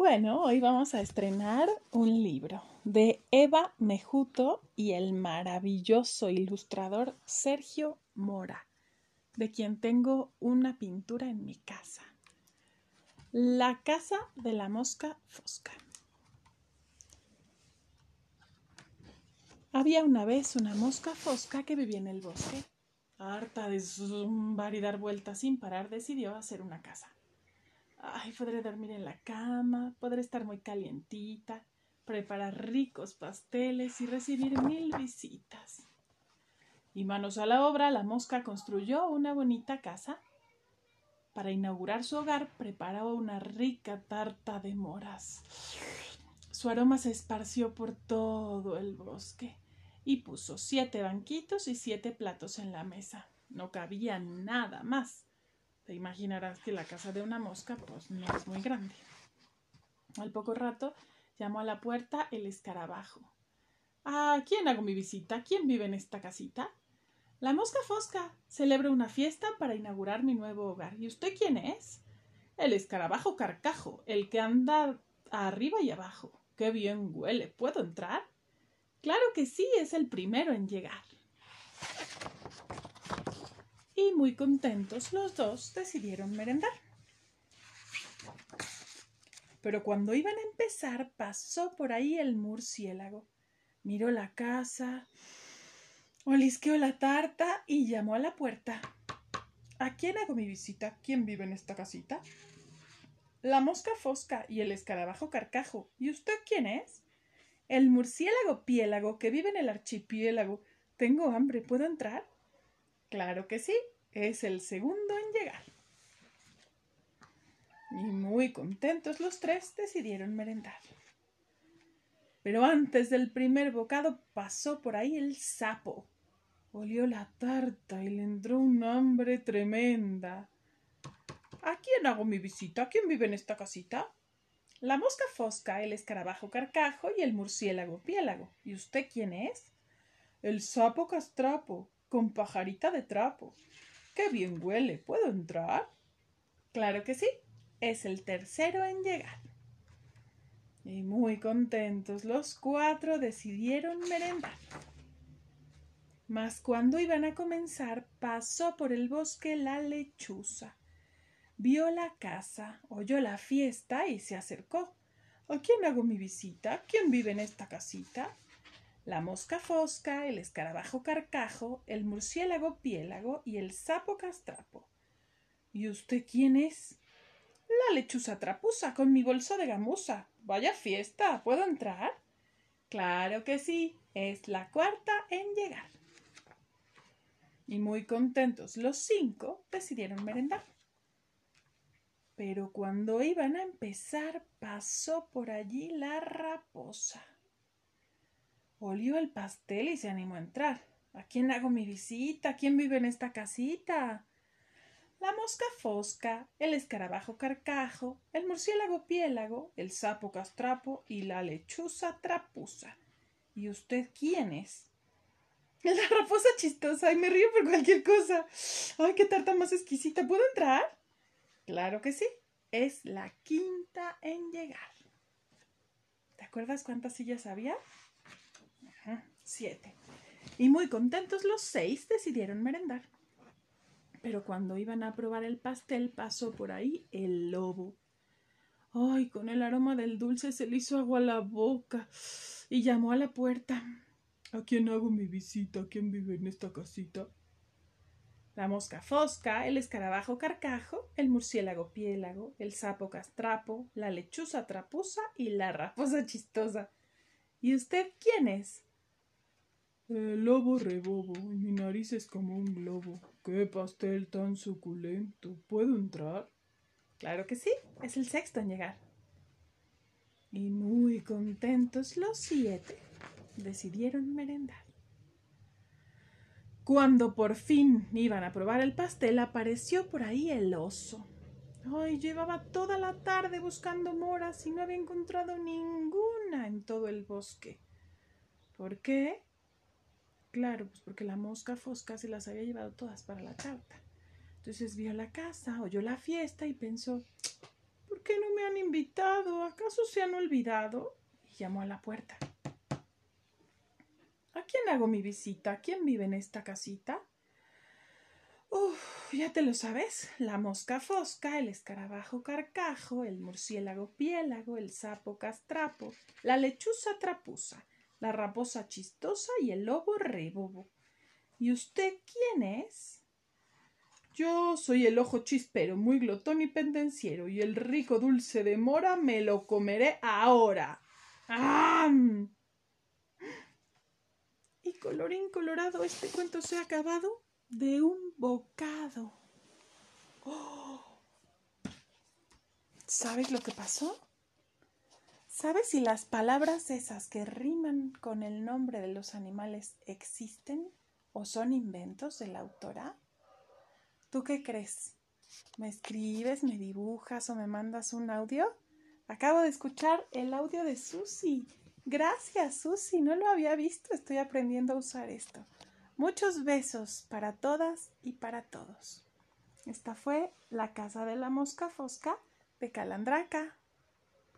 Bueno, hoy vamos a estrenar un libro de Eva Mejuto y el maravilloso ilustrador Sergio Mora, de quien tengo una pintura en mi casa. La casa de la mosca fosca. Había una vez una mosca fosca que vivía en el bosque. Harta de zumbar y dar vueltas sin parar, decidió hacer una casa. Ay, podré dormir en la cama, podré estar muy calientita, preparar ricos pasteles y recibir mil visitas. Y manos a la obra, la mosca construyó una bonita casa. Para inaugurar su hogar, preparó una rica tarta de moras. Su aroma se esparció por todo el bosque y puso siete banquitos y siete platos en la mesa. No cabía nada más. Te imaginarás que la casa de una mosca pues no es muy grande. Al poco rato llamó a la puerta el escarabajo. ¿A quién hago mi visita? ¿Quién vive en esta casita? La mosca fosca. Celebro una fiesta para inaugurar mi nuevo hogar. ¿Y usted quién es? El escarabajo carcajo, el que anda arriba y abajo. Qué bien huele. ¿Puedo entrar? Claro que sí, es el primero en llegar y muy contentos los dos decidieron merendar. Pero cuando iban a empezar pasó por ahí el murciélago. Miró la casa, olisqueó la tarta y llamó a la puerta. ¿A quién hago mi visita? ¿Quién vive en esta casita? La mosca fosca y el escarabajo carcajo. ¿Y usted quién es? El murciélago piélago que vive en el archipiélago. Tengo hambre, ¿puedo entrar? Claro que sí, es el segundo en llegar. Y muy contentos los tres decidieron merendar. Pero antes del primer bocado pasó por ahí el sapo. Olió la tarta y le entró un hambre tremenda. ¿A quién hago mi visita? ¿Quién vive en esta casita? La mosca fosca, el escarabajo carcajo y el murciélago piélago. ¿Y usted quién es? El sapo castrapo, con pajarita de trapo. ¡Qué bien huele! ¿Puedo entrar? Claro que sí. Es el tercero en llegar. Y muy contentos los cuatro decidieron merendar. Mas cuando iban a comenzar pasó por el bosque la lechuza. Vio la casa, oyó la fiesta y se acercó. ¿A quién hago mi visita? ¿Quién vive en esta casita? La mosca fosca, el escarabajo carcajo, el murciélago piélago y el sapo castrapo. ¿Y usted quién es? La lechuza trapusa con mi bolso de gamuza. Vaya fiesta. ¿Puedo entrar? Claro que sí. Es la cuarta en llegar. Y muy contentos los cinco decidieron merendar. Pero cuando iban a empezar pasó por allí la raposa. Olió el pastel y se animó a entrar. ¿A quién hago mi visita? ¿Quién vive en esta casita? La mosca fosca, el escarabajo carcajo, el murciélago piélago, el sapo castrapo y la lechuza trapuza. ¿Y usted quién es? La raposa chistosa y me río por cualquier cosa. Ay, qué tarta más exquisita. ¿Puedo entrar? Claro que sí. Es la quinta en llegar. ¿Te acuerdas cuántas sillas había? Siete. Y muy contentos los seis decidieron merendar. Pero cuando iban a probar el pastel pasó por ahí el lobo. Ay, con el aroma del dulce se le hizo agua a la boca y llamó a la puerta. ¿A quién hago mi visita? ¿Quién vive en esta casita? La mosca fosca, el escarabajo carcajo, el murciélago piélago, el sapo castrapo, la lechuza trapusa y la raposa chistosa. ¿Y usted quién es? El lobo rebobo y mi nariz es como un globo. ¡Qué pastel tan suculento! ¿Puedo entrar? Claro que sí, es el sexto en llegar. Y muy contentos los siete decidieron merendar. Cuando por fin iban a probar el pastel, apareció por ahí el oso. Ay, llevaba toda la tarde buscando moras y no había encontrado ninguna en todo el bosque. ¿Por qué? Claro, pues porque la mosca fosca se las había llevado todas para la tarta. Entonces vio la casa, oyó la fiesta y pensó, ¿por qué no me han invitado? ¿Acaso se han olvidado? Y llamó a la puerta. ¿A quién hago mi visita? ¿Quién vive en esta casita? Uf, ya te lo sabes. La mosca fosca, el escarabajo carcajo, el murciélago piélago, el sapo castrapo, la lechuza trapusa, la raposa chistosa y el lobo rebobo. ¿Y usted quién es? Yo soy el ojo chispero, muy glotón y pendenciero, y el rico dulce de mora me lo comeré ahora. ¡Ah! Y colorín colorado, este cuento se ha acabado de un bocado. ¡Oh! ¿Sabes lo que pasó? ¿Sabes si las palabras esas que riman con el nombre de los animales existen o son inventos de la autora? ¿Tú qué crees? ¿Me escribes, me dibujas o me mandas un audio? Acabo de escuchar el audio de Susi. Gracias, Susi. No lo había visto. Estoy aprendiendo a usar esto. Muchos besos para todas y para todos. Esta fue La Casa de la Mosca Fosca de Calandraca.